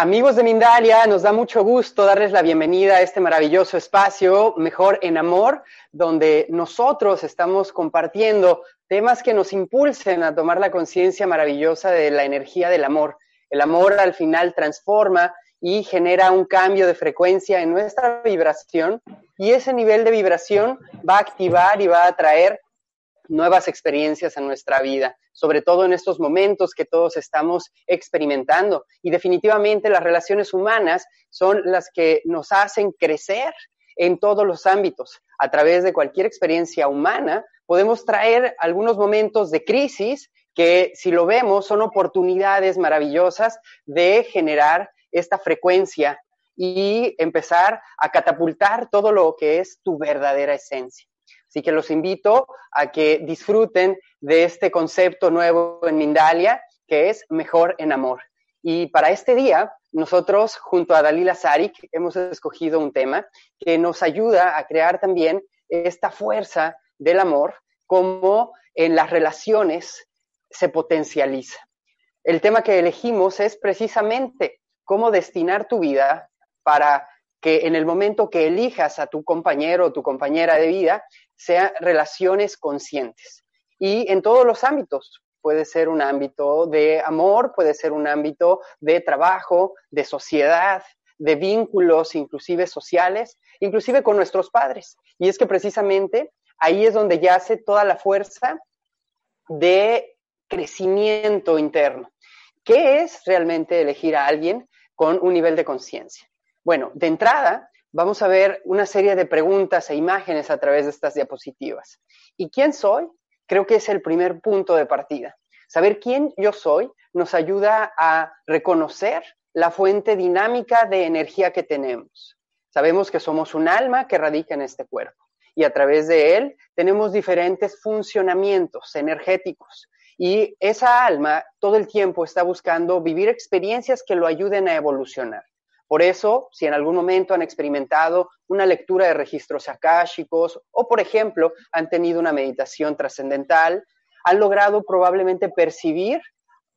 Amigos de Mindalia, nos da mucho gusto darles la bienvenida a este maravilloso espacio, Mejor en Amor, donde nosotros estamos compartiendo temas que nos impulsen a tomar la conciencia maravillosa de la energía del amor. El amor al final transforma y genera un cambio de frecuencia en nuestra vibración y ese nivel de vibración va a activar y va a atraer nuevas experiencias en nuestra vida, sobre todo en estos momentos que todos estamos experimentando. Y definitivamente las relaciones humanas son las que nos hacen crecer en todos los ámbitos. A través de cualquier experiencia humana podemos traer algunos momentos de crisis que si lo vemos son oportunidades maravillosas de generar esta frecuencia y empezar a catapultar todo lo que es tu verdadera esencia. Así que los invito a que disfruten de este concepto nuevo en Mindalia, que es mejor en amor. Y para este día, nosotros, junto a Dalila Sarik, hemos escogido un tema que nos ayuda a crear también esta fuerza del amor, como en las relaciones se potencializa. El tema que elegimos es precisamente cómo destinar tu vida para que en el momento que elijas a tu compañero o tu compañera de vida, sean relaciones conscientes. Y en todos los ámbitos, puede ser un ámbito de amor, puede ser un ámbito de trabajo, de sociedad, de vínculos, inclusive sociales, inclusive con nuestros padres. Y es que precisamente ahí es donde yace toda la fuerza de crecimiento interno. ¿Qué es realmente elegir a alguien con un nivel de conciencia? Bueno, de entrada, vamos a ver una serie de preguntas e imágenes a través de estas diapositivas. ¿Y quién soy? Creo que es el primer punto de partida. Saber quién yo soy nos ayuda a reconocer la fuente dinámica de energía que tenemos. Sabemos que somos un alma que radica en este cuerpo y a través de él tenemos diferentes funcionamientos energéticos. Y esa alma todo el tiempo está buscando vivir experiencias que lo ayuden a evolucionar. Por eso, si en algún momento han experimentado una lectura de registros akáshicos o, por ejemplo, han tenido una meditación trascendental, han logrado probablemente percibir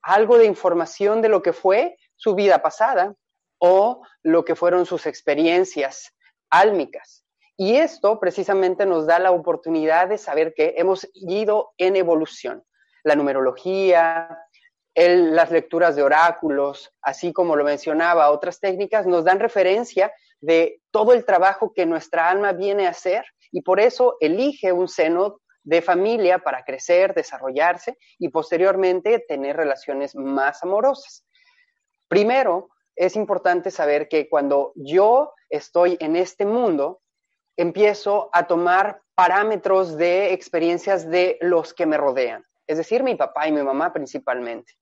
algo de información de lo que fue su vida pasada o lo que fueron sus experiencias álmicas. Y esto precisamente nos da la oportunidad de saber que hemos ido en evolución. La numerología, las lecturas de oráculos, así como lo mencionaba, otras técnicas nos dan referencia de todo el trabajo que nuestra alma viene a hacer y por eso elige un seno de familia para crecer, desarrollarse y posteriormente tener relaciones más amorosas. Primero, es importante saber que cuando yo estoy en este mundo, empiezo a tomar parámetros de experiencias de los que me rodean, es decir, mi papá y mi mamá principalmente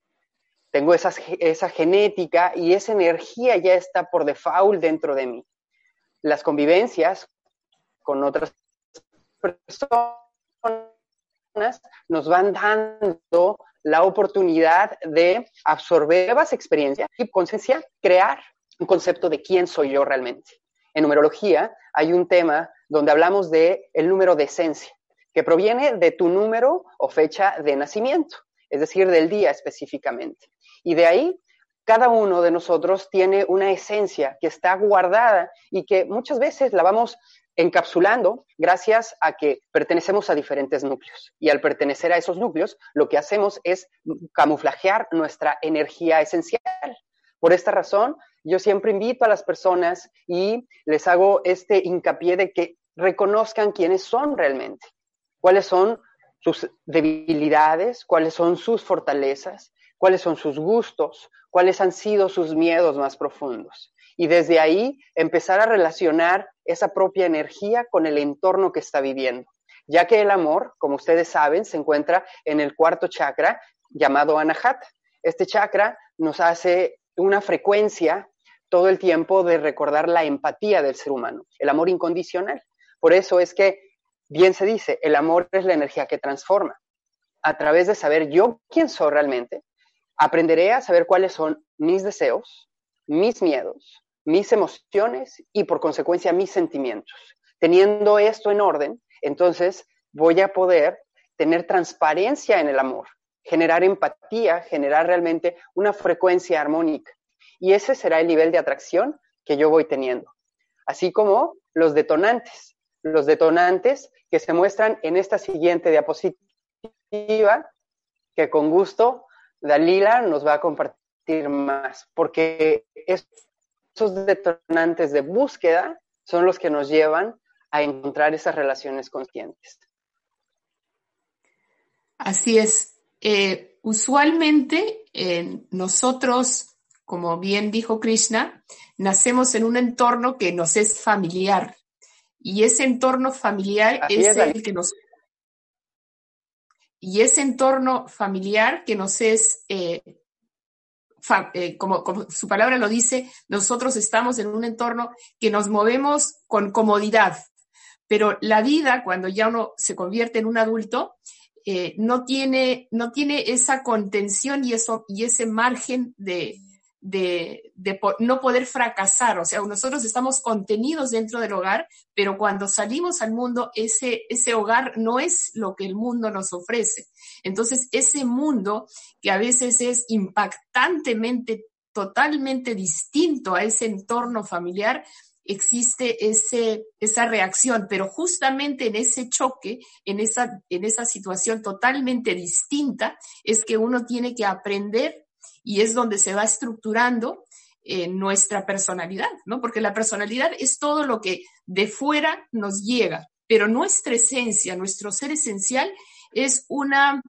tengo esa, esa genética y esa energía ya está por default dentro de mí. Las convivencias con otras personas nos van dando la oportunidad de absorber nuevas experiencias y conciencia crear un concepto de quién soy yo realmente. En numerología hay un tema donde hablamos de el número de esencia, que proviene de tu número o fecha de nacimiento, es decir, del día específicamente. Y de ahí, cada uno de nosotros tiene una esencia que está guardada y que muchas veces la vamos encapsulando gracias a que pertenecemos a diferentes núcleos. Y al pertenecer a esos núcleos, lo que hacemos es camuflajear nuestra energía esencial. Por esta razón, yo siempre invito a las personas y les hago este hincapié de que reconozcan quiénes son realmente, cuáles son sus debilidades, cuáles son sus fortalezas, cuáles son sus gustos, cuáles han sido sus miedos más profundos. Y desde ahí empezar a relacionar esa propia energía con el entorno que está viviendo. Ya que el amor, como ustedes saben, se encuentra en el cuarto chakra llamado Anahata. Este chakra nos hace una frecuencia todo el tiempo de recordar la empatía del ser humano, el amor incondicional. Por eso es que, bien se dice, el amor es la energía que transforma. A través de saber yo quién soy realmente, Aprenderé a saber cuáles son mis deseos, mis miedos, mis emociones y por consecuencia mis sentimientos. Teniendo esto en orden, entonces voy a poder tener transparencia en el amor, generar empatía, generar realmente una frecuencia armónica. Y ese será el nivel de atracción que yo voy teniendo. Así como los detonantes, los detonantes que se muestran en esta siguiente diapositiva, que con gusto Dalila nos va a compartir más, porque esos detonantes de búsqueda son los que nos llevan a encontrar esas relaciones conscientes. Así es. Eh, usualmente nosotros, como bien dijo Krishna, nacemos en un entorno que nos es familiar. Y ese entorno familiar es, el que nos... Y ese entorno familiar que nos es, eh, eh, como, como su palabra lo dice, nosotros estamos en un entorno que nos movemos con comodidad. Pero la vida, cuando ya uno se convierte en un adulto, eh, no, tiene, no tiene esa contención y, eso, y ese margen de, de, no poder fracasar. O sea, nosotros estamos contenidos dentro del hogar, pero cuando salimos al mundo, ese, ese hogar no es lo que el mundo nos ofrece. Entonces, ese mundo que a veces es impactantemente, totalmente distinto a ese entorno familiar, existe ese, esa reacción, pero justamente en ese choque, en esa, en esa situación totalmente distinta, es que uno tiene que aprender y es donde se va estructurando eh, nuestra personalidad, ¿no? Porque la personalidad es todo lo que de fuera nos llega, pero nuestra esencia, nuestro ser esencial es una,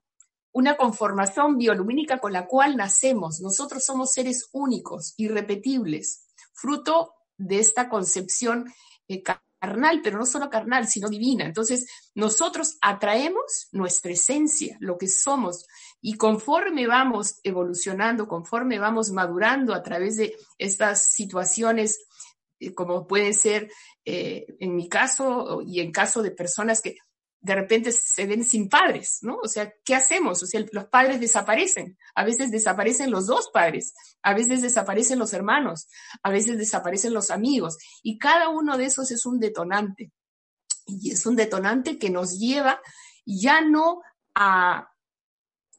una conformación biolumínica con la cual nacemos. Nosotros somos seres únicos, irrepetibles, fruto de esta concepción eh, carnal, pero no solo carnal, sino divina. Entonces, nosotros atraemos nuestra esencia, lo que somos, y conforme vamos evolucionando, conforme vamos madurando a través de estas situaciones, eh, como puede ser eh, en mi caso y en caso de personas que de repente se ven sin padres, ¿no? O sea, ¿qué hacemos? O sea, los padres desaparecen, a veces desaparecen los dos padres, a veces desaparecen los hermanos, a veces desaparecen los amigos, y cada uno de esos es un detonante. Y es un detonante que nos lleva ya no a,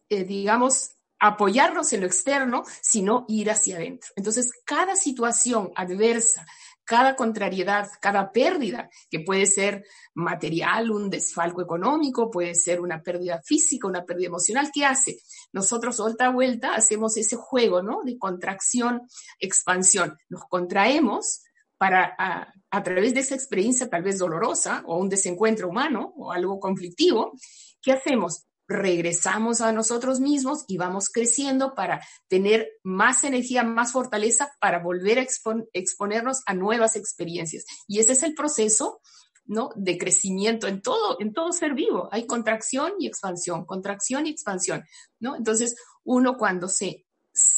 eh, digamos, apoyarnos en lo externo, sino ir hacia adentro. Entonces, cada situación adversa, cada contrariedad, cada pérdida, que puede ser material, un desfalco económico, puede ser una pérdida física, una pérdida emocional, ¿qué hace? Nosotros, vuelta a vuelta, hacemos ese juego, ¿no? De contracción, expansión. Nos contraemos para, a, a través de esa experiencia tal vez dolorosa o un desencuentro humano o algo conflictivo, ¿qué hacemos? Regresamos a nosotros mismos y vamos creciendo para tener más energía, más fortaleza para volver a exponernos a nuevas experiencias. Y ese es el proceso ¿no? de crecimiento en todo, en todo ser vivo. Hay contracción y expansión, contracción y expansión. ¿no? Entonces, uno cuando se,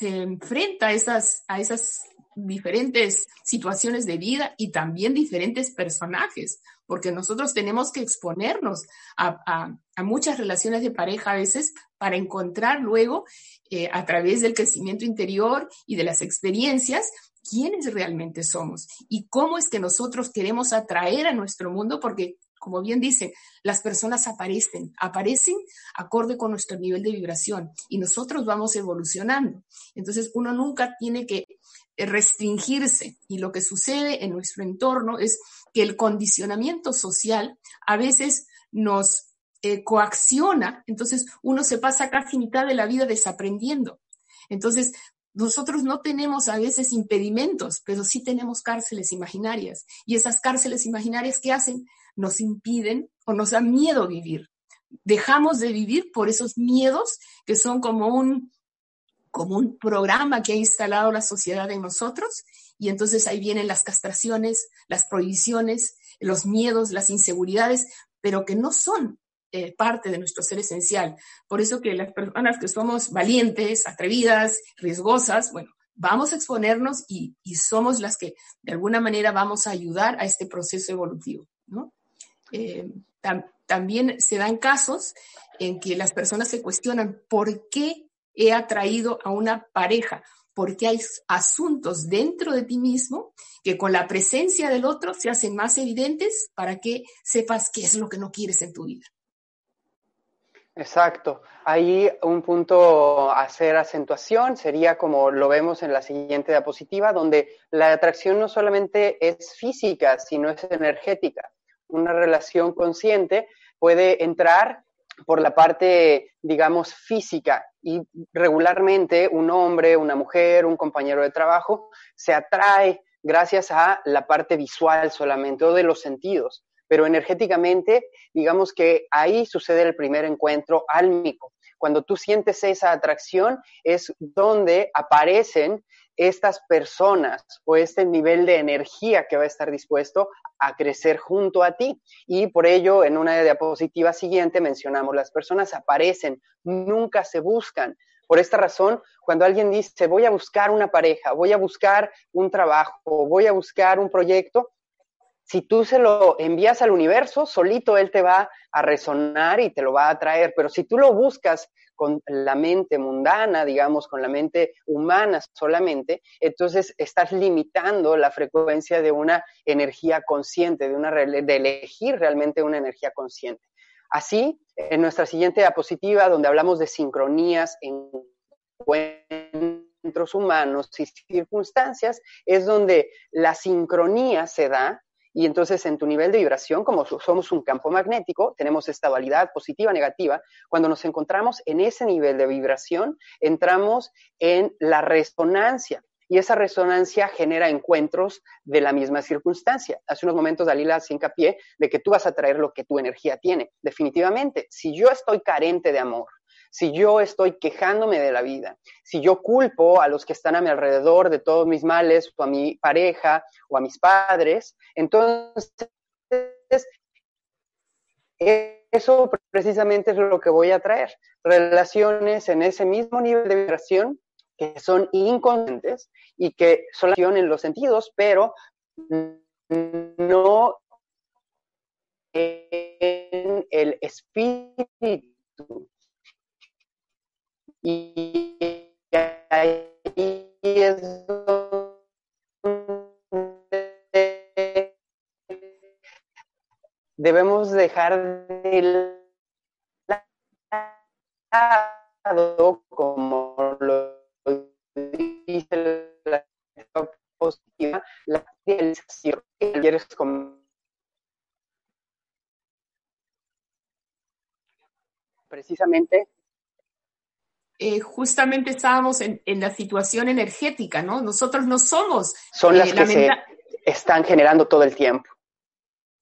enfrenta a esas, a esas diferentes situaciones de vida y también diferentes personajes, porque nosotros tenemos que exponernos a, muchas relaciones de pareja a veces para encontrar luego, eh, a través del crecimiento interior y de las experiencias, quiénes realmente somos y cómo es que nosotros queremos atraer a nuestro mundo, porque como bien dicen, las personas aparecen, aparecen acorde con nuestro nivel de vibración y nosotros vamos evolucionando. Entonces uno nunca tiene que restringirse y lo que sucede en nuestro entorno es que el condicionamiento social a veces nos eh, coacciona, entonces uno se pasa casi mitad de la vida desaprendiendo. Entonces, nosotros no tenemos a veces impedimentos, pero sí tenemos cárceles imaginarias. Y esas cárceles imaginarias que hacen nos impiden o nos da miedo vivir. Dejamos de vivir por esos miedos que son como un, como un programa que ha instalado la sociedad en nosotros y entonces ahí vienen las castraciones, las prohibiciones, los miedos, las inseguridades, pero que no son eh, parte de nuestro ser esencial. Por eso que las personas que somos valientes, atrevidas, riesgosas, bueno, vamos a exponernos y, somos las que de alguna manera vamos a ayudar a este proceso evolutivo. Eh, también se dan casos en que las personas se cuestionan por qué he atraído a una pareja porque hay asuntos dentro de ti mismo que con la presencia del otro se hacen más evidentes para que sepas qué es lo que no quieres en tu vida. Exacto. Ahí un punto a hacer acentuación sería como lo vemos en la siguiente diapositiva, donde la atracción no solamente es física, sino es energética. Una relación consciente puede entrar por la parte, digamos, física y regularmente un hombre, una mujer, un compañero de trabajo se atrae gracias a la parte visual solamente o de los sentidos pero energéticamente, digamos que ahí sucede el primer encuentro álmico. Cuando tú sientes esa atracción es donde aparecen estas personas o este nivel de energía que va a estar dispuesto a crecer junto a ti. Y por ello, en una diapositiva siguiente mencionamos, las personas aparecen, nunca se buscan. Por esta razón, cuando alguien dice, voy a buscar una pareja, voy a buscar un trabajo, voy a buscar un proyecto, si tú se lo envías al universo, solito él te va a resonar y te lo va a traer. Pero si tú lo buscas con la mente mundana, digamos, con la mente humana solamente, entonces estás limitando la frecuencia de una energía consciente, de, una, de elegir realmente una energía consciente. Así, en nuestra siguiente diapositiva, donde hablamos de sincronías, encuentros humanos y circunstancias, es donde la sincronía se da y entonces en tu nivel de vibración, como somos un campo magnético, tenemos esta dualidad positiva, negativa, cuando nos encontramos en ese nivel de vibración, entramos en la resonancia. Y esa resonancia genera encuentros de la misma circunstancia. Hace unos momentos Dalila hace hincapié de que tú vas a traer lo que tu energía tiene. Definitivamente, si yo estoy carente de amor, si yo estoy quejándome de la vida, si yo culpo a los que están a mi alrededor de todos mis males, o a mi pareja, o a mis padres, entonces eso precisamente es lo que voy a traer. Relaciones en ese mismo nivel de vibración que son inconscientes y que solo en los sentidos, pero no en el espíritu. Y ahí es donde debemos dejar de lado, como lo dice la positiva, la realización precisamente eh, justamente estábamos en, la situación energética, ¿no? Nosotros no somos. Son las eh, que se están generando todo el tiempo.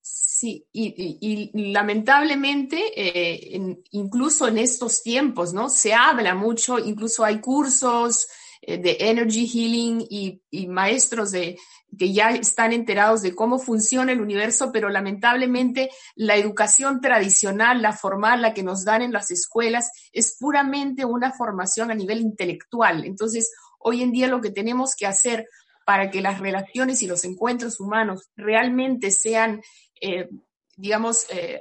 Sí, y, lamentablemente, eh, incluso en estos tiempos, ¿no? Se habla mucho, incluso hay cursos de energy healing y maestros de, que ya están enterados de cómo funciona el universo, pero lamentablemente la educación tradicional, la formal, la que nos dan en las escuelas, es puramente una formación a nivel intelectual. Entonces, hoy en día lo que tenemos que hacer para que las relaciones y los encuentros humanos realmente sean, eh, digamos, eh,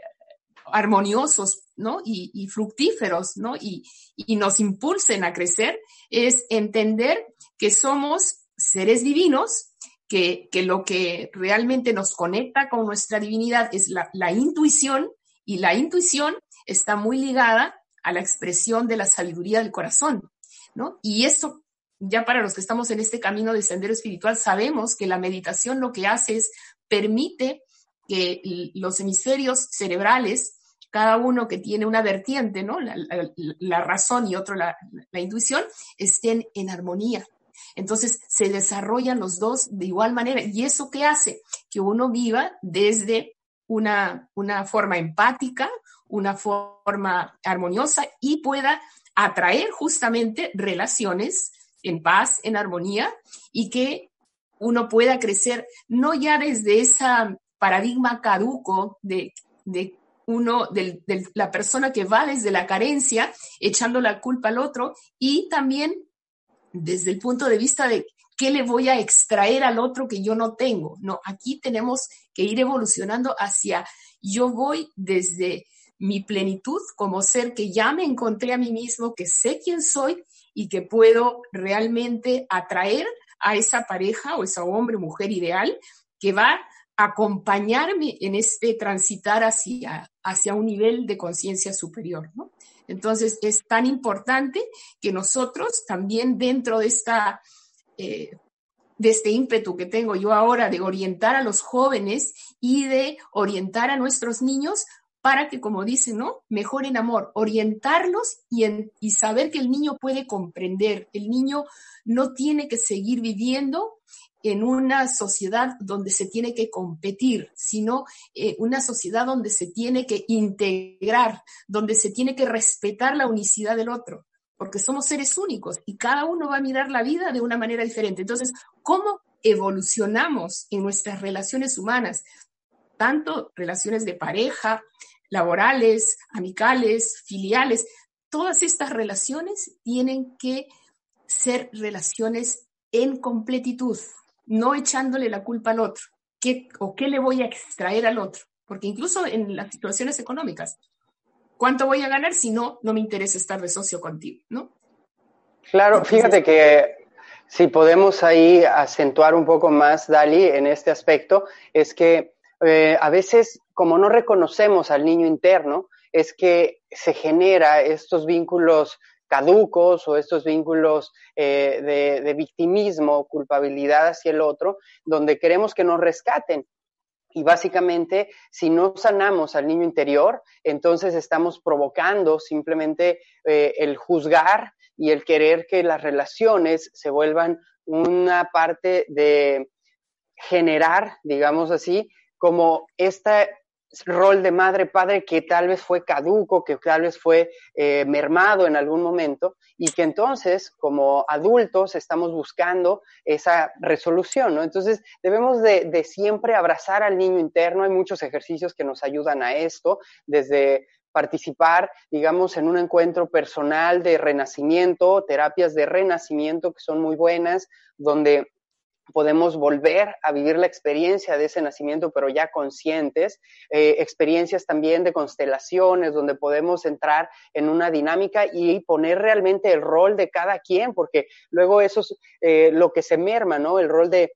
armoniosos, ¿no? Y, fructíferos, ¿no? Y, y nos impulsen a crecer, es entender que somos seres divinos que, lo que realmente nos conecta con nuestra divinidad es la, intuición y la intuición está muy ligada a la expresión de la sabiduría del corazón, ¿no? Y esto, ya para los que estamos en este camino de sendero espiritual, sabemos que la meditación lo que hace es permite que los hemisferios cerebrales, cada uno que tiene una vertiente, ¿no? La, razón y otro la, la intuición, estén en armonía, entonces se desarrollan los dos de igual manera. ¿Y eso qué hace? Que uno viva desde una, una forma empática, una forma armoniosa y pueda atraer justamente relaciones en paz, en armonía y que uno pueda crecer no ya desde ese paradigma caduco de, de uno, de, de, la persona que va desde la carencia echando la culpa al otro y también desde el punto de vista de qué le voy a extraer al otro que yo no tengo. No, aquí tenemos que ir evolucionando hacia yo voy desde mi plenitud como ser que ya me encontré a mí mismo, que sé quién soy y que puedo realmente atraer a esa pareja o esa hombre, mujer ideal que va acompañarme en este transitar hacia, hacia un nivel de conciencia superior. ¿no? Entonces, es tan importante que nosotros también dentro de esta... Eh, de este ímpetu que tengo yo ahora de orientar a los jóvenes y de orientar a nuestros niños para que, como dicen, ¿no? Mejoren amor, orientarlos y, y saber que el niño puede comprender. El niño no tiene que seguir viviendo en una sociedad donde se tiene que competir, sino eh, una sociedad donde se tiene que integrar, donde se tiene que respetar la unicidad del otro, porque somos seres únicos y cada uno va a mirar la vida de una manera diferente. Entonces, ¿cómo evolucionamos en nuestras relaciones humanas? Tanto relaciones de pareja, laborales, amicales, filiales, todas estas relaciones tienen que ser relaciones en completitud, no echándole la culpa al otro. ¿Qué, ¿O qué le voy a extraer al otro? Porque incluso en las situaciones económicas, ¿cuánto voy a ganar si no, no me interesa estar de socio contigo? ¿no? Claro, fíjate que si podemos ahí acentuar un poco más, Dali, en este aspecto, es que eh, a veces, como no reconocemos al niño interno, es que se genera estos vínculos caducos o estos vínculos eh, de, victimismo, culpabilidad hacia el otro, donde queremos que nos rescaten. Y básicamente, si no sanamos al niño interior, entonces estamos provocando simplemente eh, el juzgar y el querer que las relaciones se vuelvan una parte de generar, digamos así, como esta rol de madre, padre que tal vez fue caduco, que tal vez fue eh, mermado en algún momento y que entonces como adultos estamos buscando esa resolución, ¿no? Entonces debemos de, de siempre abrazar al niño interno, hay muchos ejercicios que nos ayudan a esto, desde participar, digamos, en un encuentro personal de renacimiento, terapias de renacimiento que son muy buenas, donde podemos volver a vivir la experiencia de ese nacimiento, pero ya conscientes, eh, experiencias también de constelaciones, donde podemos entrar en una dinámica y poner realmente el rol de cada quien, porque luego eso es eh, lo que se merma, ¿no? El rol de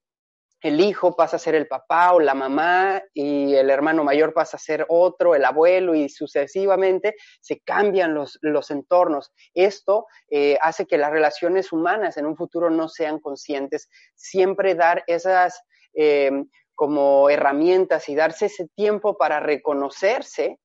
el hijo pasa a ser el papá o la mamá y el hermano mayor pasa a ser otro, el abuelo y sucesivamente se cambian los, los entornos. Esto eh, hace que las relaciones humanas en un futuro no sean conscientes. Siempre dar esas eh, como herramientas y darse ese tiempo para reconocerse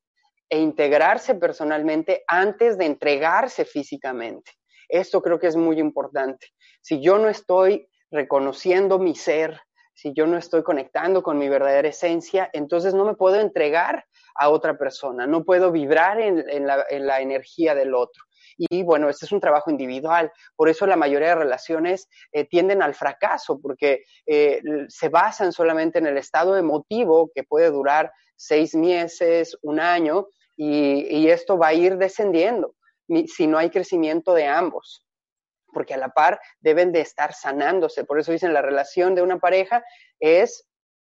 e integrarse personalmente antes de entregarse físicamente. Esto creo que es muy importante. Si yo no estoy reconociendo mi ser, si yo no estoy conectando con mi verdadera esencia, entonces no me puedo entregar a otra persona, no puedo vibrar en, la, energía del otro. Y bueno, este es un trabajo individual, por eso la mayoría de relaciones eh, tienden al fracaso, porque eh, se basan solamente en el estado emotivo que puede durar seis meses, un año, y esto va a ir descendiendo si no hay crecimiento de ambos porque a la par deben de estar sanándose. Por eso dicen, la relación de una pareja es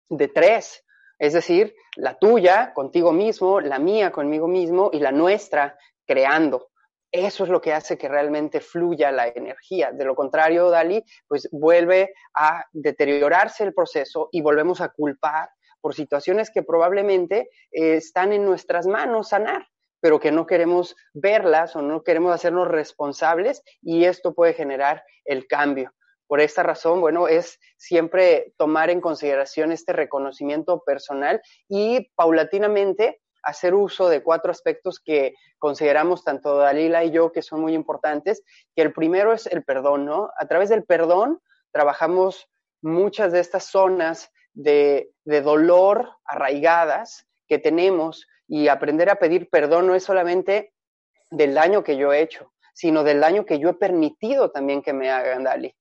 de tres, es decir, la tuya contigo mismo, la mía conmigo mismo y la nuestra creando. Eso es lo que hace que realmente fluya la energía. De lo contrario, Dali, pues vuelve a deteriorarse el proceso y volvemos a culpar por situaciones que probablemente eh, están en nuestras manos sanar pero que no queremos verlas o no queremos hacernos responsables y esto puede generar el cambio. Por esta razón, bueno, es siempre tomar en consideración este reconocimiento personal y paulatinamente hacer uso de cuatro aspectos que consideramos tanto Dalila y yo que son muy importantes, que el primero es el perdón, ¿no? A través del perdón trabajamos muchas de estas zonas de, de dolor arraigadas que tenemos y aprender a pedir perdón no es solamente del daño que yo he hecho, sino del daño que yo he permitido también que me hagan, Dali.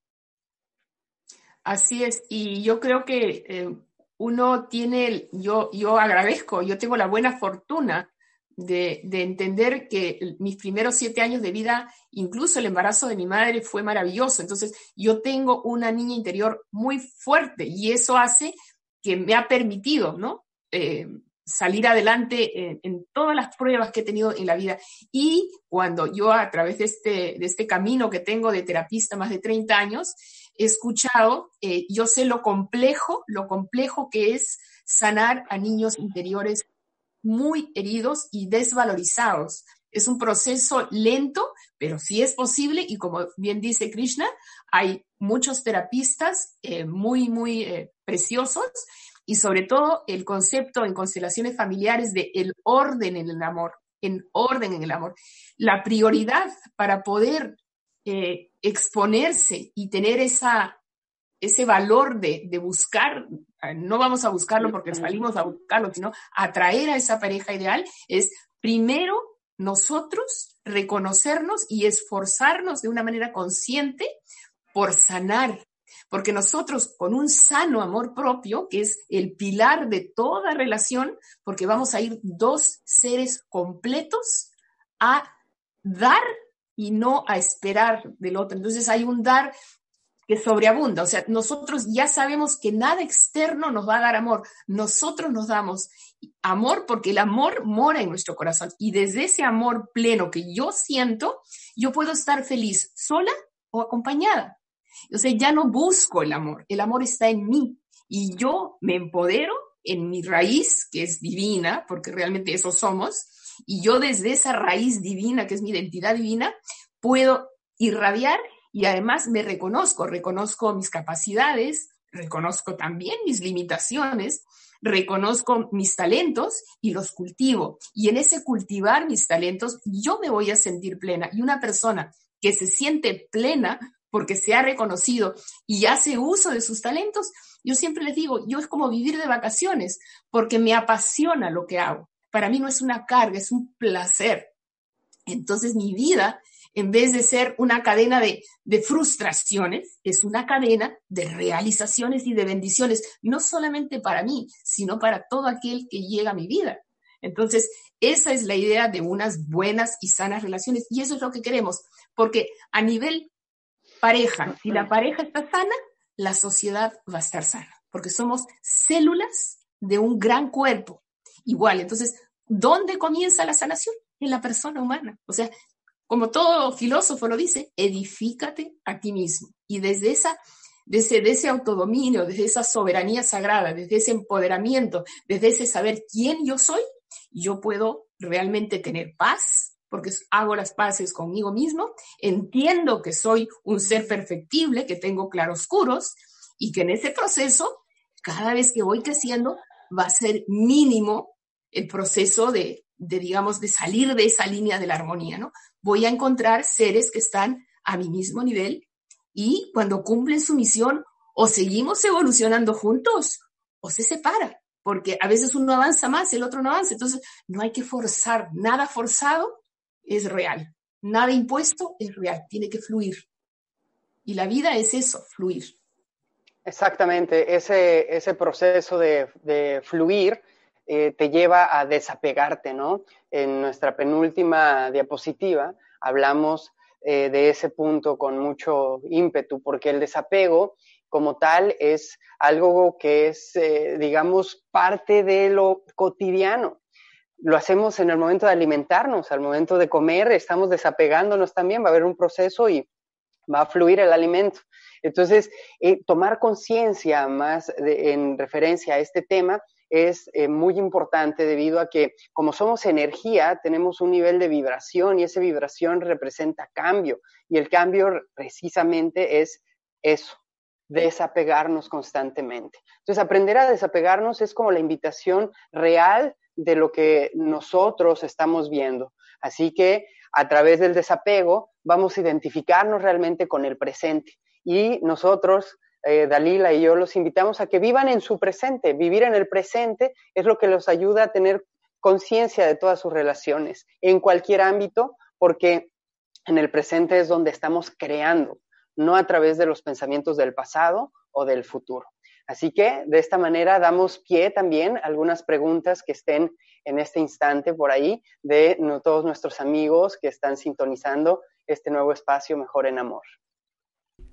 Así es, y yo creo que eh, uno tiene, yo, yo agradezco, yo tengo la buena fortuna de, de, entender que mis primeros siete años de vida, incluso el embarazo de mi madre fue maravilloso. Entonces, yo tengo una niña interior muy fuerte y eso hace que me ha permitido, ¿no? Eh, salir adelante en, todas las pruebas que he tenido en la vida. Y cuando yo a través de este, de este camino que tengo de terapista más de 30 años, he escuchado, eh, yo sé lo complejo, lo complejo que es sanar a niños interiores muy heridos y desvalorizados. Es un proceso lento, pero sí es posible y como bien dice Krishna, hay muchos terapistas eh, muy, muy eh, preciosos y sobre todo el concepto en constelaciones familiares de el orden en el amor, en orden en el amor. La prioridad para poder eh, exponerse y tener esa, ese valor de, de, buscar, no vamos a buscarlo porque salimos a buscarlo, sino atraer a esa pareja ideal, es primero nosotros reconocernos y esforzarnos de una manera consciente por sanar porque nosotros con un sano amor propio, que es el pilar de toda relación, porque vamos a ir dos seres completos a dar y no a esperar del otro. Entonces hay un dar que sobreabunda. O sea, nosotros ya sabemos que nada externo nos va a dar amor. Nosotros nos damos amor porque el amor mora en nuestro corazón. Y desde ese amor pleno que yo siento, yo puedo estar feliz sola o acompañada. O sea, ya no busco el amor, el amor está en mí y yo me empodero en mi raíz, que es divina, porque realmente eso somos, y yo desde esa raíz divina, que es mi identidad divina, puedo irradiar y además me reconozco, reconozco mis capacidades, reconozco también mis limitaciones, reconozco mis talentos y los cultivo. Y en ese cultivar mis talentos, yo me voy a sentir plena. Y una persona que se siente plena porque se ha reconocido y hace uso de sus talentos, yo siempre les digo, yo es como vivir de vacaciones, porque me apasiona lo que hago. Para mí no es una carga, es un placer. Entonces mi vida, en vez de ser una cadena de, de frustraciones, es una cadena de realizaciones y de bendiciones, no solamente para mí, sino para todo aquel que llega a mi vida. Entonces, esa es la idea de unas buenas y sanas relaciones y eso es lo que queremos, porque a nivel pareja. Si la pareja está sana, la sociedad va a estar sana, porque somos células de un gran cuerpo. Igual, entonces, ¿dónde comienza la sanación? En la persona humana. O sea, como todo filósofo lo dice, edifícate a ti mismo. Y desde esa desde, ese autodominio, desde esa soberanía sagrada, desde ese empoderamiento, desde ese saber quién yo soy, yo puedo realmente tener paz, porque hago las paces conmigo mismo, entiendo que soy un ser perfectible, que tengo claroscuros y que en ese proceso, cada vez que voy creciendo, va a ser mínimo el proceso de, de, digamos, de salir de esa línea de la armonía, ¿no? Voy a encontrar seres que están a mi mismo nivel y cuando cumplen su misión, o seguimos evolucionando juntos o se separa, porque a veces uno avanza más, el otro no avanza, entonces no hay que forzar, nada forzado es real. Nada impuesto es real, tiene que fluir. Y la vida es eso, fluir. Exactamente, ese, ese proceso de, fluir eh, te lleva a desapegarte, ¿no? En nuestra penúltima diapositiva hablamos eh, de ese punto con mucho ímpetu, porque el desapego como tal es algo que es, eh, digamos, parte de lo cotidiano lo hacemos en el momento de alimentarnos, al momento de comer, estamos desapegándonos también, va a haber un proceso y va a fluir el alimento. Entonces, eh, tomar conciencia más en referencia a este tema es eh, muy importante debido a que como somos energía, tenemos un nivel de vibración y esa vibración representa cambio y el cambio precisamente es eso, desapegarnos constantemente. Entonces, aprender a desapegarnos es como la invitación real de lo que nosotros estamos viendo. Así que a través del desapego vamos a identificarnos realmente con el presente. Y nosotros, eh, Dalila y yo, los invitamos a que vivan en su presente. Vivir en el presente es lo que los ayuda a tener conciencia de todas sus relaciones, en cualquier ámbito, porque en el presente es donde estamos creando, no a través de los pensamientos del pasado o del futuro. Así que de esta manera damos pie también a algunas preguntas que estén en este instante por ahí de todos nuestros amigos que están sintonizando este nuevo espacio Mejor en Amor.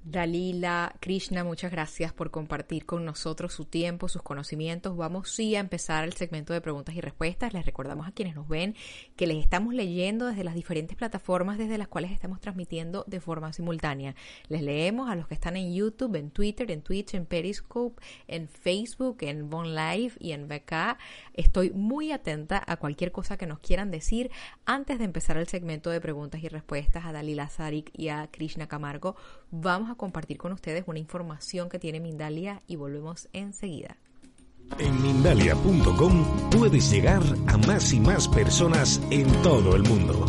Dalila, Krishna, muchas gracias por compartir con nosotros su tiempo, sus conocimientos. Vamos sí a empezar el segmento de preguntas y respuestas. Les recordamos a quienes nos ven que les estamos leyendo desde las diferentes plataformas desde las cuales estamos transmitiendo de forma simultánea. Les leemos a los que están en YouTube, en Twitter, en Twitch, en Periscope, en Facebook, en Bon Live y en VK. Estoy muy atenta a cualquier cosa que nos quieran decir antes de empezar el segmento de preguntas y respuestas a Dalila Zarik y a Krishna Camargo. Vamos a compartir con ustedes una información que tiene Mindalia y volvemos enseguida. En Mindalia.com puedes llegar a más y más personas en todo el mundo.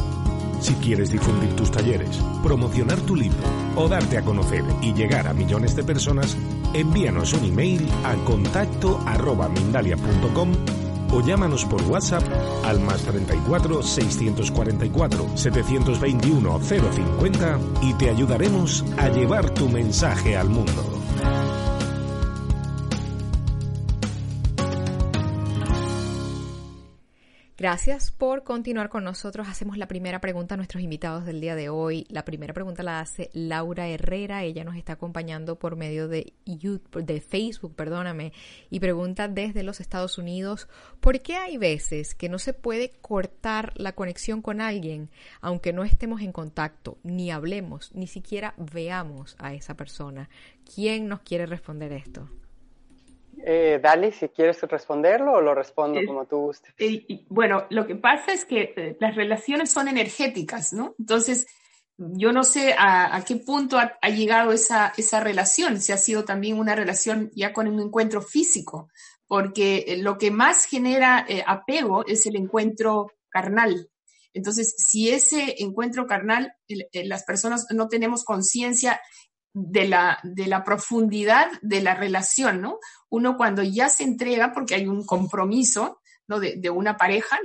Si quieres difundir tus talleres, promocionar tu libro o darte a conocer y llegar a millones de personas, envíanos un email a contacto arroba mindalia.com o llámanos por WhatsApp al más 34 644 721 050 y te ayudaremos a llevar tu mensaje al mundo. Gracias por continuar con nosotros. Hacemos la primera pregunta a nuestros invitados del día de hoy. La primera pregunta la hace Laura Herrera. Ella nos está acompañando por medio de, YouTube, de Facebook, perdóname, y pregunta desde los Estados Unidos, ¿por qué hay veces que no se puede cortar la conexión con alguien aunque no estemos en contacto, ni hablemos, ni siquiera veamos a esa persona? ¿Quién nos quiere responder esto? Eh, Dali, si quieres responderlo o lo respondo como tú gustes. bueno, lo que pasa es que eh, las relaciones son energéticas, ¿no? Entonces, yo no sé a, qué punto ha, llegado esa, esa relación, si ha sido también una relación ya con un encuentro físico, porque eh, lo que más genera apego es el encuentro carnal. Entonces, si ese encuentro carnal, las personas no tenemos conciencia de la, de la profundidad de la relación, ¿no? Uno cuando ya se entrega, porque hay un compromiso, ¿no? De, de una pareja,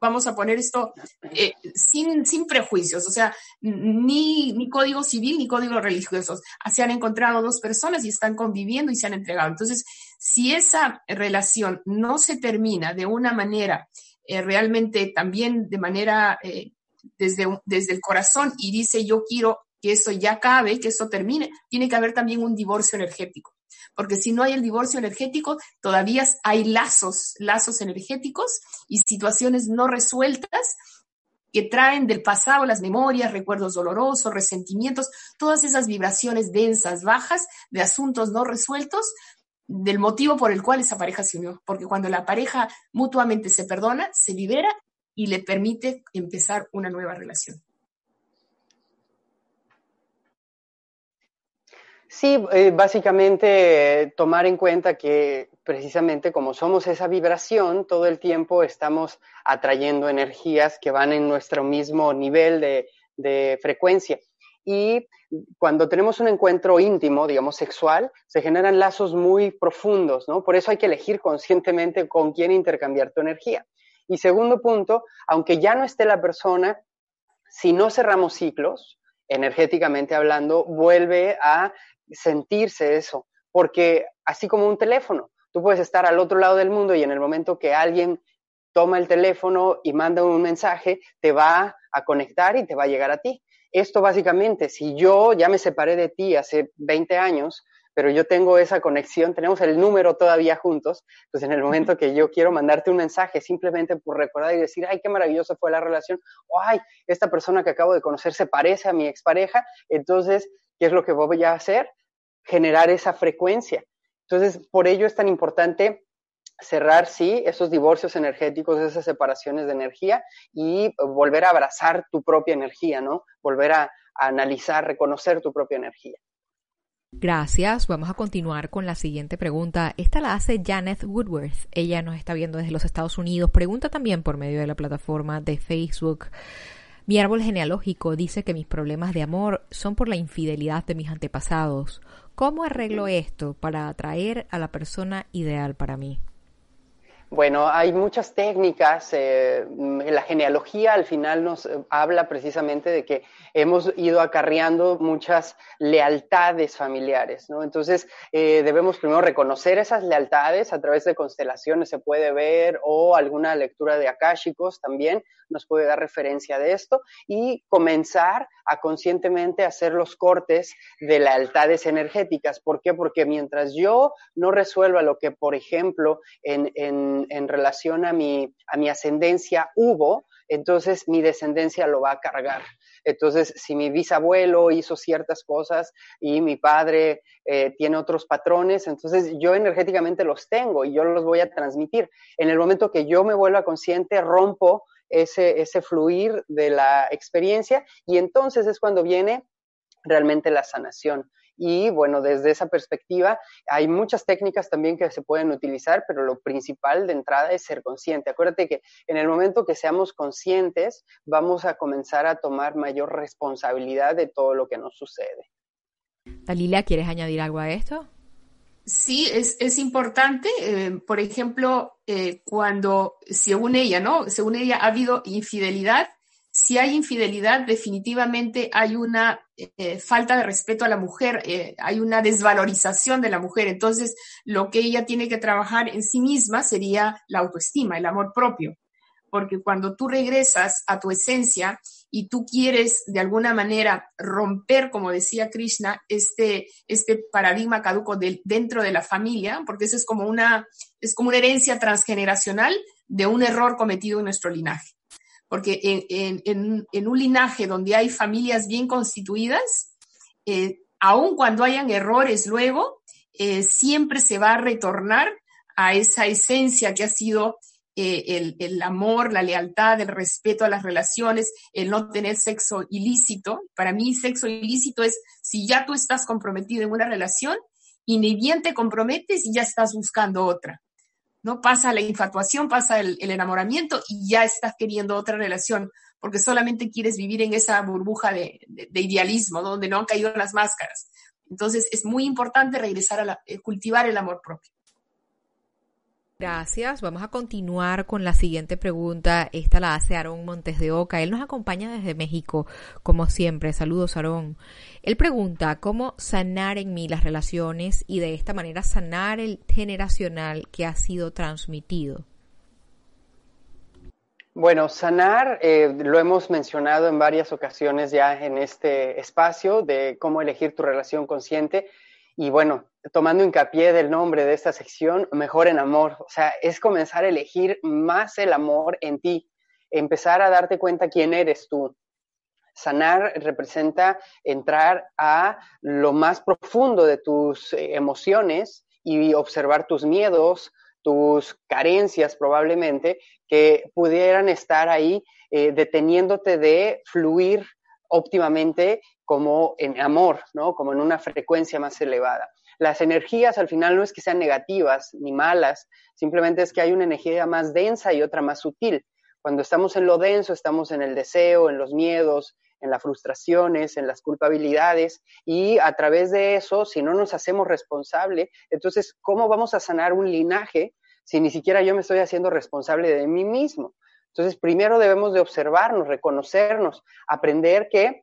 vamos a poner esto eh, sin, sin prejuicios, o sea, ni, ni código civil ni código religioso. Se han encontrado dos personas y están conviviendo y se han entregado. Entonces, si esa relación no se termina de una manera eh, realmente también de manera eh, desde, desde el corazón y dice yo quiero que eso ya cabe, que eso termine, tiene que haber también un divorcio energético. Porque si no hay el divorcio energético, todavía hay lazos, lazos energéticos y situaciones no resueltas que traen del pasado las memorias, recuerdos dolorosos, resentimientos, todas esas vibraciones densas, bajas de asuntos no resueltos, del motivo por el cual esa pareja se unió. Porque cuando la pareja mutuamente se perdona, se libera y le permite empezar una nueva relación. Sí, eh, básicamente eh, tomar en cuenta que precisamente como somos esa vibración, todo el tiempo estamos atrayendo energías que van en nuestro mismo nivel de, de frecuencia. Y cuando tenemos un encuentro íntimo, digamos sexual, se generan lazos muy profundos, ¿no? Por eso hay que elegir conscientemente con quién intercambiar tu energía. Y segundo punto, aunque ya no esté la persona, si no cerramos ciclos, energéticamente hablando, vuelve a sentirse eso, porque así como un teléfono, tú puedes estar al otro lado del mundo y en el momento que alguien toma el teléfono y manda un mensaje, te va a conectar y te va a llegar a ti. Esto básicamente, si yo ya me separé de ti hace 20 años, pero yo tengo esa conexión, tenemos el número todavía juntos, pues en el momento que yo quiero mandarte un mensaje simplemente por recordar y decir, ay, qué maravillosa fue la relación, o ay, esta persona que acabo de conocer se parece a mi expareja, entonces, ¿qué es lo que voy a hacer? Generar esa frecuencia. Entonces, por ello es tan importante cerrar, sí, esos divorcios energéticos, esas separaciones de energía y volver a abrazar tu propia energía, ¿no? Volver a, analizar, reconocer tu propia energía. Gracias. Vamos a continuar con la siguiente pregunta. Esta la hace Janet Woodworth. Ella nos está viendo desde los Estados Unidos. Pregunta también por medio de la plataforma de Facebook. Mi árbol genealógico dice que mis problemas de amor son por la infidelidad de mis antepasados. ¿Cómo arreglo esto para atraer a la persona ideal para mí? Bueno, hay muchas técnicas. Eh, la genealogía al final nos eh, habla precisamente de que hemos ido acarreando muchas lealtades familiares, ¿no? Entonces, eh, debemos primero reconocer esas lealtades a través de constelaciones, se puede ver, o alguna lectura de akáshicos también nos puede dar referencia de esto, y comenzar a conscientemente hacer los cortes de lealtades energéticas. ¿Por qué? Porque mientras yo no resuelva lo que, por ejemplo, en, en, en relación a mi, a mi ascendencia hubo, entonces mi descendencia lo va a cargar. Entonces, si mi bisabuelo hizo ciertas cosas y mi padre eh, tiene otros patrones, entonces yo energéticamente los tengo y yo los voy a transmitir. En el momento que yo me vuelva consciente, rompo ese, ese fluir de la experiencia y entonces es cuando viene realmente la sanación. Y bueno, desde esa perspectiva hay muchas técnicas también que se pueden utilizar, pero lo principal de entrada es ser consciente. Acuérdate que en el momento que seamos conscientes, vamos a comenzar a tomar mayor responsabilidad de todo lo que nos sucede. Dalila, ¿quieres añadir algo a esto? Sí, es, es importante, eh, por ejemplo, eh, cuando, según ella, ¿no? Según ella ha habido infidelidad, si hay infidelidad, definitivamente hay una eh, falta de respeto a la mujer, eh, hay una desvalorización de la mujer. Entonces, lo que ella tiene que trabajar en sí misma sería la autoestima, el amor propio. Porque cuando tú regresas a tu esencia y tú quieres de alguna manera romper, como decía Krishna, este, este paradigma caduco dentro de la familia, porque eso es como una, es como una herencia transgeneracional de un error cometido en nuestro linaje porque en, un linaje donde hay familias bien constituidas, eh, aun cuando hayan errores luego, eh, siempre se va a retornar a esa esencia que ha sido eh, el, el, amor, la lealtad, el respeto a las relaciones, el no tener sexo ilícito. Para mí, sexo ilícito es si ya tú estás comprometido en una relación y ni bien te comprometes y ya estás buscando otra. ¿No? Pasa la infatuación, pasa el, enamoramiento y ya estás queriendo otra relación, porque solamente quieres vivir en esa burbuja de, idealismo, donde no han caído las máscaras. Entonces es muy importante regresar a eh, cultivar el amor propio. Gracias. Vamos a continuar con la siguiente pregunta. Esta la hace Aarón Montes de Oca. Él nos acompaña desde México, como siempre. Saludos, Aarón. Él pregunta cómo sanar en mí las relaciones y de esta manera sanar el generacional que ha sido transmitido. Bueno, sanar, eh, lo hemos mencionado en varias ocasiones ya en este espacio de cómo elegir tu relación consciente. Y bueno, tomando hincapié del nombre de esta sección, mejor en amor. O sea, es comenzar a elegir más el amor en ti, empezar a darte cuenta quién eres tú. Sanar representa entrar a lo más profundo de tus eh, emociones y observar tus miedos, tus carencias probablemente, que pudieran estar ahí eh, deteniéndote de fluir óptimamente como en amor, ¿no? Como en una frecuencia más elevada. Las energías al final no es que sean negativas ni malas, simplemente es que hay una energía más densa y otra más sutil. Cuando estamos en lo denso, estamos en el deseo, en los miedos, en las frustraciones, en las culpabilidades, y a través de eso, si no nos hacemos responsable, entonces, ¿cómo vamos a sanar un linaje si ni siquiera yo me estoy haciendo responsable de mí mismo? Entonces, primero debemos de observarnos, reconocernos, aprender que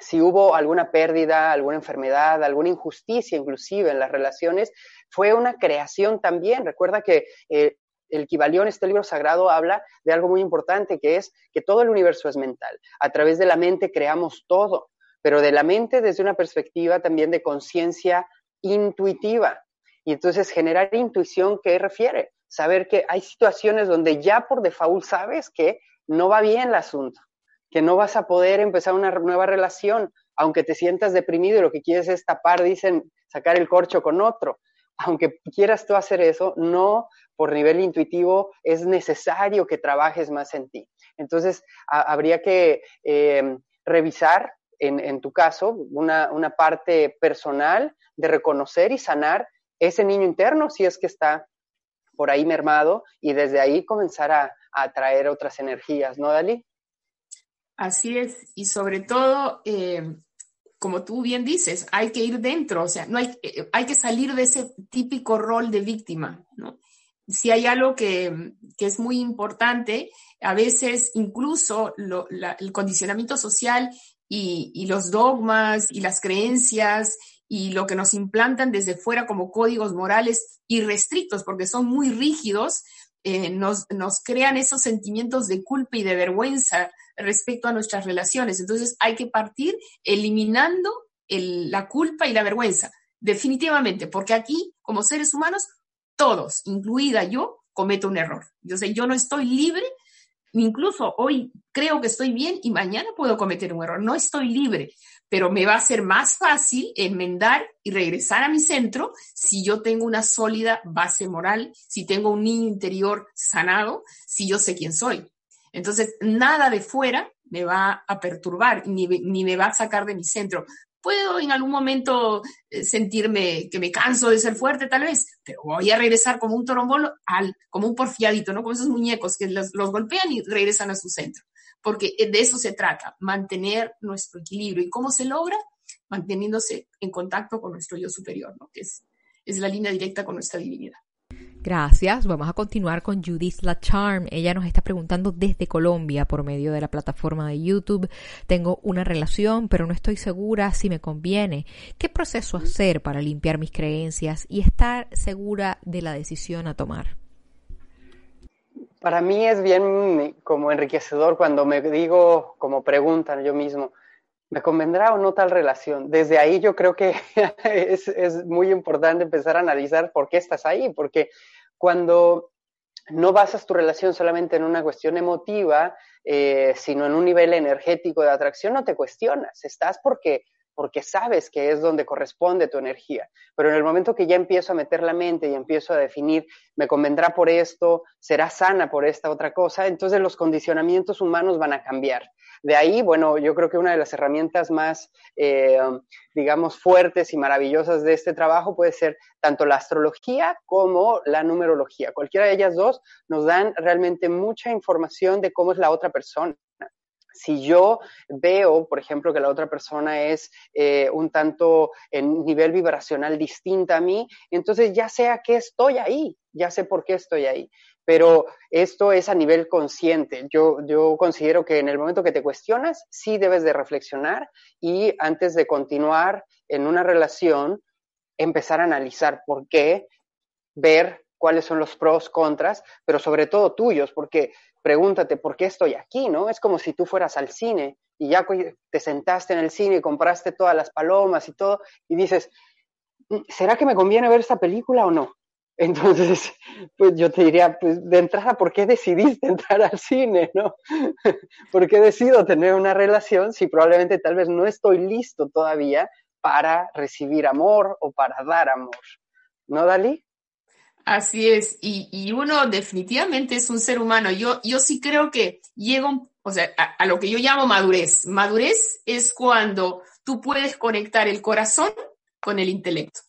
si hubo alguna pérdida, alguna enfermedad, alguna injusticia inclusive en las relaciones, fue una creación también. Recuerda que eh, el Kibalión, este libro sagrado, habla de algo muy importante, que es que todo el universo es mental. A través de la mente creamos todo, pero de la mente desde una perspectiva también de conciencia intuitiva. Y entonces generar intuición, ¿qué refiere? Saber que hay situaciones donde ya por default sabes que no va bien el asunto que no vas a poder empezar una nueva relación, aunque te sientas deprimido y lo que quieres es tapar, dicen, sacar el corcho con otro. Aunque quieras tú hacer eso, no por nivel intuitivo es necesario que trabajes más en ti. Entonces, habría que em, revisar, en, tu caso, una, parte personal de reconocer y sanar ese niño interno si es que está por ahí mermado y desde ahí comenzar a, a atraer otras energías, ¿no, Dalí? Así es, y sobre todo, eh, como tú bien dices, hay que ir dentro, o sea, no hay, eh, hay que salir de ese típico rol de víctima, ¿no? si hay algo que, es muy importante, a veces incluso el condicionamiento social y, los dogmas y las creencias y lo que nos implantan desde fuera como códigos morales irrestrictos, porque son muy rígidos, eh, nos, nos crean esos sentimientos de culpa y de vergüenza respecto a nuestras relaciones. Entonces hay que partir eliminando la culpa y la vergüenza, definitivamente, porque aquí, como seres humanos, todos, incluida yo, cometo un error. Yo sé, yo no estoy libre, incluso hoy creo que estoy bien y mañana puedo cometer un error. No estoy libre, pero me va a ser más fácil enmendar y regresar a mi centro si yo tengo una sólida base moral, si tengo un niño interior sanado, si yo sé quién soy. Entonces, nada de fuera me va a perturbar ni, ni me va a sacar de mi centro puedo en algún momento eh, sentirme que me canso de ser fuerte tal vez, pero voy a regresar como un torombolo, al, como un porfiadito, ¿no? Como esos muñecos que los, los golpean y regresan a su centro. Porque de eso se trata, mantener nuestro equilibrio. ¿Y cómo se logra? Manteniéndose en contacto con nuestro yo superior, ¿no? Que es, es la línea directa con nuestra divinidad. Gracias. Vamos a continuar con Judith Lacharm. Ella nos está preguntando desde Colombia por medio de la plataforma de YouTube. Tengo una relación, pero no estoy segura si me conviene. ¿Qué proceso hacer para limpiar mis creencias y estar segura de la decisión a tomar? Para mí es bien como enriquecedor cuando me digo, como preguntan yo mismo, ¿me convendrá o no tal relación? Desde ahí yo creo que es, es, muy importante empezar a analizar por qué estás ahí, porque cuando no basas tu relación solamente en una cuestión emotiva, eh, sino en un nivel energético de atracción, no te cuestionas, estás porque porque sabes que es donde corresponde tu energía. Pero en el momento que ya empiezo a meter la mente y empiezo a definir, me convendrá por esto, será sana por esta otra cosa, entonces los condicionamientos humanos van a cambiar. De ahí, bueno, yo creo que una de las herramientas más, eh, digamos, fuertes y maravillosas de este trabajo puede ser tanto la astrología como la numerología. Cualquiera de ellas dos nos dan realmente mucha información de cómo es la otra persona si yo veo, por ejemplo, que la otra persona es eh, un tanto en nivel vibracional distinta a mí, entonces ya sé a qué estoy ahí, ya sé por qué estoy ahí. Pero esto es a nivel consciente. Yo, yo considero que en el momento que te cuestionas, sí debes de reflexionar y antes de continuar en una relación, empezar a analizar por qué, ver cuáles son los pros, contras, pero sobre todo tuyos, porque pregúntate por qué estoy aquí, ¿no? Es como si tú fueras al cine y ya te sentaste en el cine y compraste todas las palomas y todo, y dices, mm, ¿será que me conviene ver esta película o no? Entonces, pues yo te diría, pues de entrada, ¿por qué decidiste entrar al cine, no? ¿Por qué decido tener una relación si probablemente tal vez no estoy listo todavía para recibir amor o para dar amor? ¿No, Dalí? Así es, y, uno definitivamente es un ser humano. Yo, yo sí creo que llego, o sea, a, lo que yo llamo madurez. Madurez es cuando tú puedes conectar el corazón con el intelecto.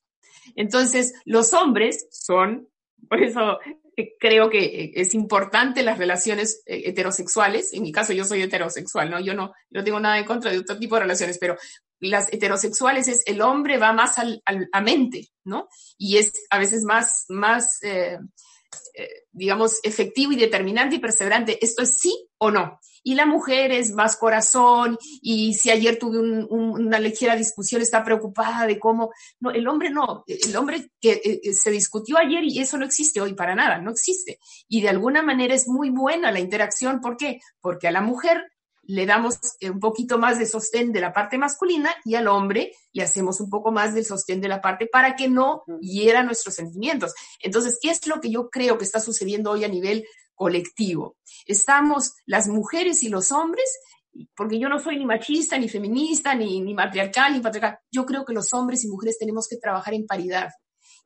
Entonces, los hombres son, por eso creo que eh, es importante las relaciones eh, heterosexuales. En mi caso, yo soy heterosexual, ¿no? Yo no, no tengo nada en contra de otro tipo de relaciones, pero las heterosexuales es el hombre va más al, a mente, ¿no? Y es a veces más, más eh, eh, digamos, efectivo y determinante y perseverante. Esto es sí o no. Y la mujer es más corazón y si ayer tuve una ligera discusión está preocupada de cómo... No, el hombre no. El hombre que eh, se discutió ayer y eso no existe hoy para nada, no existe. Y de alguna manera es muy buena la interacción. ¿Por qué? Porque a la mujer le damos eh, un poquito más de sostén de la parte masculina y al hombre le hacemos un poco más del sostén de la parte para que no hiera nuestros sentimientos. Entonces, ¿qué es lo que yo creo que está sucediendo hoy a nivel colectivo? Estamos las mujeres y los hombres, porque yo no soy ni machista, ni feminista, ni, ni matriarcal, ni patriarcal. Yo creo que los hombres y mujeres tenemos que trabajar en paridad.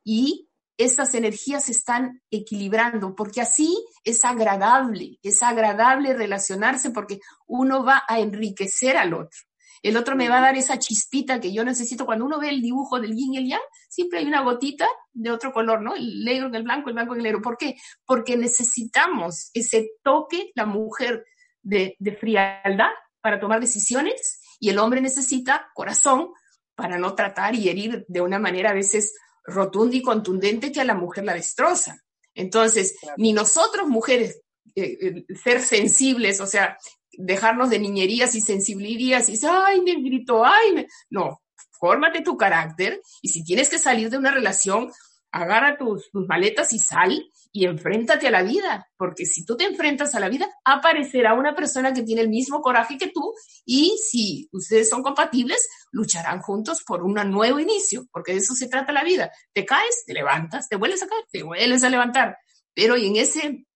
Y estas energías se están equilibrando, porque así es agradable, es agradable relacionarse porque uno va a enriquecer al otro. El otro me va a dar esa chispita que yo necesito. Cuando uno ve el dibujo del yin y el yang, siempre hay una gotita de otro color, ¿no? El negro en el blanco, el blanco en el negro. ¿Por qué? Porque necesitamos ese toque, la mujer, de, de frialdad para tomar decisiones y el hombre necesita corazón para no tratar y herir de una manera a veces rotunda y contundente que a la mujer la destroza. Entonces, ni nosotros mujeres, eh, eh, ser sensibles, o sea, dejarnos de niñerías y sensibilidades y ay, me gritó, ay, me... no, fórmate tu carácter y si tienes que salir de una relación, agarra tus, tus maletas y sal y enfréntate a la vida, porque si tú te enfrentas a la vida, aparecerá una persona que tiene el mismo coraje que tú y si ustedes son compatibles, lucharán juntos por un nuevo inicio, porque de eso se trata la vida. Te caes, te levantas, te vuelves a caer, te vuelves a levantar, pero en ese,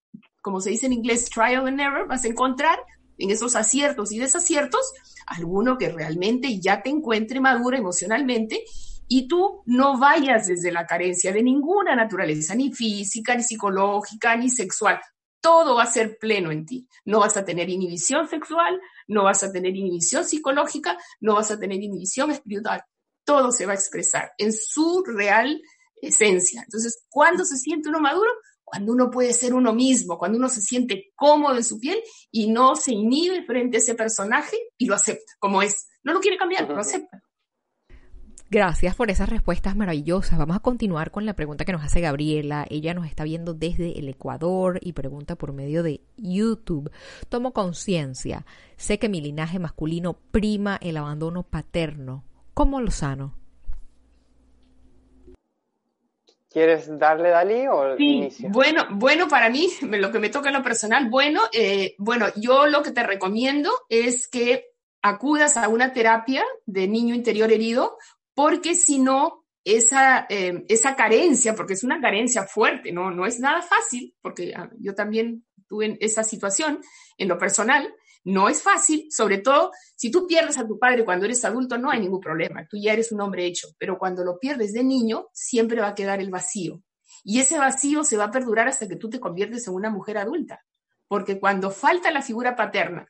como se dice en inglés, trial and error, vas a encontrar en esos aciertos y desaciertos alguno que realmente ya te encuentre madura emocionalmente y tú no vayas desde la carencia de ninguna naturaleza, ni física, ni psicológica, ni sexual. Todo va a ser pleno en ti. No vas a tener inhibición sexual, no vas a tener inhibición psicológica, no vas a tener inhibición espiritual. Todo se va a expresar en su real esencia. Entonces, ¿cuándo se siente uno maduro? Cuando uno puede ser uno mismo, cuando uno se siente cómodo en su piel y no se inhibe frente a ese personaje y lo acepta como es. No lo quiere cambiar, lo acepta. Gracias por esas respuestas maravillosas. Vamos a continuar con la pregunta que nos hace Gabriela. Ella nos está viendo desde el Ecuador y pregunta por medio de YouTube. Tomo conciencia. Sé que mi linaje masculino prima el abandono paterno. ¿Cómo lo sano? ¿Quieres darle, Dali, o sí, inicio? Bueno, bueno, para mí, lo que me toca en lo personal, bueno, eh, bueno, yo lo que te recomiendo es que acudas a una terapia de niño interior herido porque si no, esa, eh, esa carencia, porque es una carencia fuerte, ¿no? no es nada fácil, porque ah, yo también tuve esa situación en lo personal, no es fácil, sobre todo si tú pierdes a tu padre cuando eres adulto, no hay ningún problema, tú ya eres un hombre hecho, pero cuando lo pierdes de niño, siempre va a quedar el vacío. Y ese vacío se va a perdurar hasta que tú te conviertes en una mujer adulta, porque cuando falta la figura paterna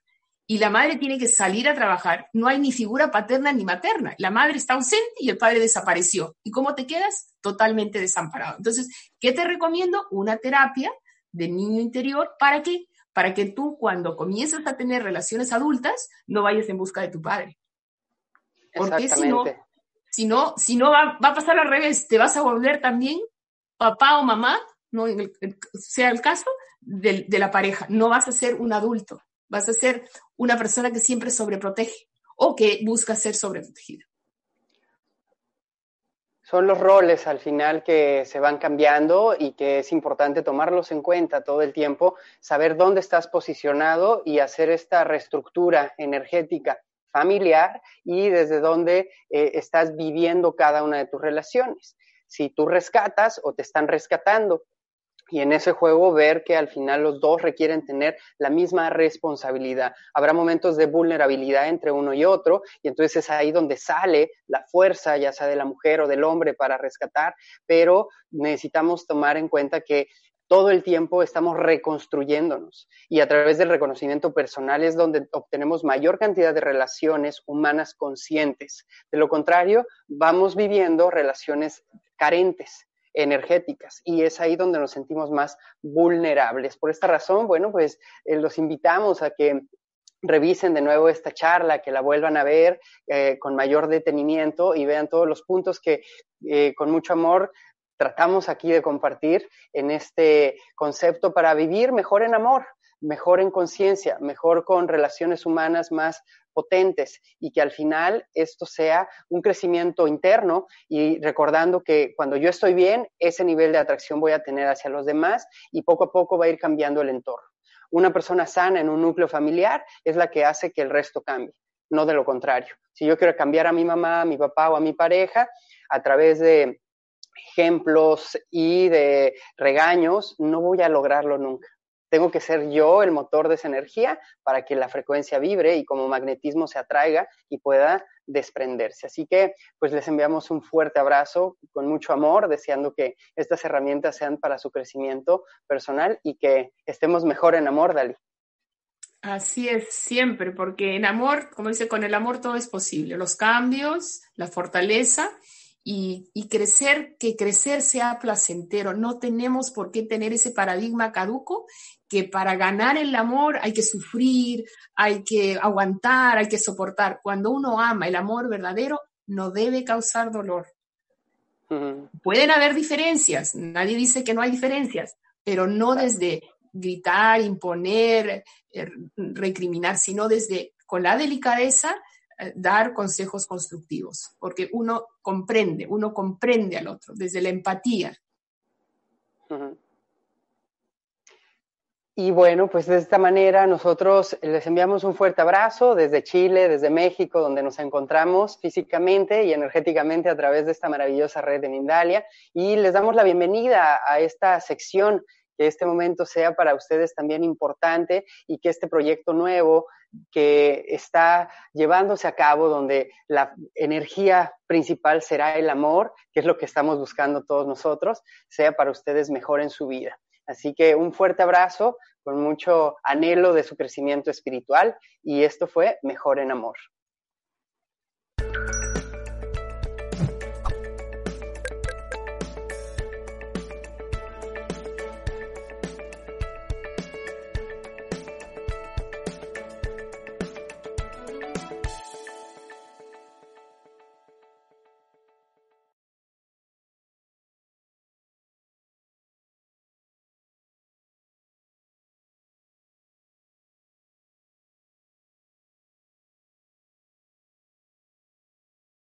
y la madre tiene que salir a trabajar, no hay ni figura paterna ni materna. La madre está ausente y el padre desapareció. ¿Y cómo te quedas? Totalmente desamparado. Entonces, ¿qué te recomiendo? Una terapia de niño interior. ¿Para qué? Para que tú cuando comiences a tener relaciones adultas, no vayas en busca de tu padre. Porque si no, si no, si no va, a pasar al revés, te vas a volver también papá o mamá, no sea el caso, de, de la pareja. No vas a ser un adulto vas a ser una persona que siempre sobreprotege o que busca ser sobreprotegida. Son los roles al final que se van cambiando y que es importante tomarlos en cuenta todo el tiempo, saber dónde estás posicionado y hacer esta reestructura energética familiar y desde dónde eh, estás viviendo cada una de tus relaciones. Si tú rescatas o te están rescatando, y en ese juego ver que al final los dos requieren tener la misma responsabilidad. Habrá momentos de vulnerabilidad entre uno y otro y entonces es ahí donde sale la fuerza, ya sea de la mujer o del hombre, para rescatar, pero necesitamos tomar en cuenta que todo el tiempo estamos reconstruyéndonos y a través del reconocimiento personal es donde obtenemos mayor cantidad de relaciones humanas conscientes. De lo contrario, vamos viviendo relaciones carentes energéticas y es ahí donde nos sentimos más vulnerables. Por esta razón, bueno, pues eh, los invitamos a que revisen de nuevo esta charla, que la vuelvan a ver eh, con mayor detenimiento y vean todos los puntos que eh, con mucho amor tratamos aquí de compartir en este concepto para vivir mejor en amor, mejor en conciencia, mejor con relaciones humanas más potentes y que al final esto sea un crecimiento interno y recordando que cuando yo estoy bien, ese nivel de atracción voy a tener hacia los demás y poco a poco va a ir cambiando el entorno. Una persona sana en un núcleo familiar es la que hace que el resto cambie, no de lo contrario. Si yo quiero cambiar a mi mamá, a mi papá o a mi pareja a través de ejemplos y de regaños, no voy a lograrlo nunca tengo que ser yo el motor de esa energía para que la frecuencia vibre y como magnetismo se atraiga y pueda desprenderse. Así que pues les enviamos un fuerte abrazo con mucho amor, deseando que estas herramientas sean para su crecimiento personal y que estemos mejor en amor, Dali. Así es, siempre, porque en amor, como dice, con el amor todo es posible. Los cambios, la fortaleza y, y, crecer, que crecer sea placentero. No tenemos por qué tener ese paradigma caduco que para ganar el amor hay que sufrir, hay que aguantar, hay que soportar. Cuando uno ama el amor verdadero, no debe causar dolor. Pueden haber diferencias, nadie dice que no hay diferencias, pero no desde gritar, imponer, eh, recriminar, sino desde con la delicadeza eh, dar consejos constructivos, porque uno comprende, uno comprende al otro desde la empatía. Y bueno, pues de esta manera nosotros les enviamos un fuerte abrazo desde Chile, desde México, donde nos encontramos físicamente y energéticamente a través de esta maravillosa red de Mindalia. Y les damos la bienvenida a esta sección, que este momento sea para ustedes también importante y que este proyecto nuevo que está llevándose a cabo, donde la energía principal será el amor, que es lo que estamos buscando todos nosotros, sea para ustedes mejor en su vida. Así que un fuerte abrazo con mucho anhelo de su crecimiento espiritual y esto fue Mejor en Amor.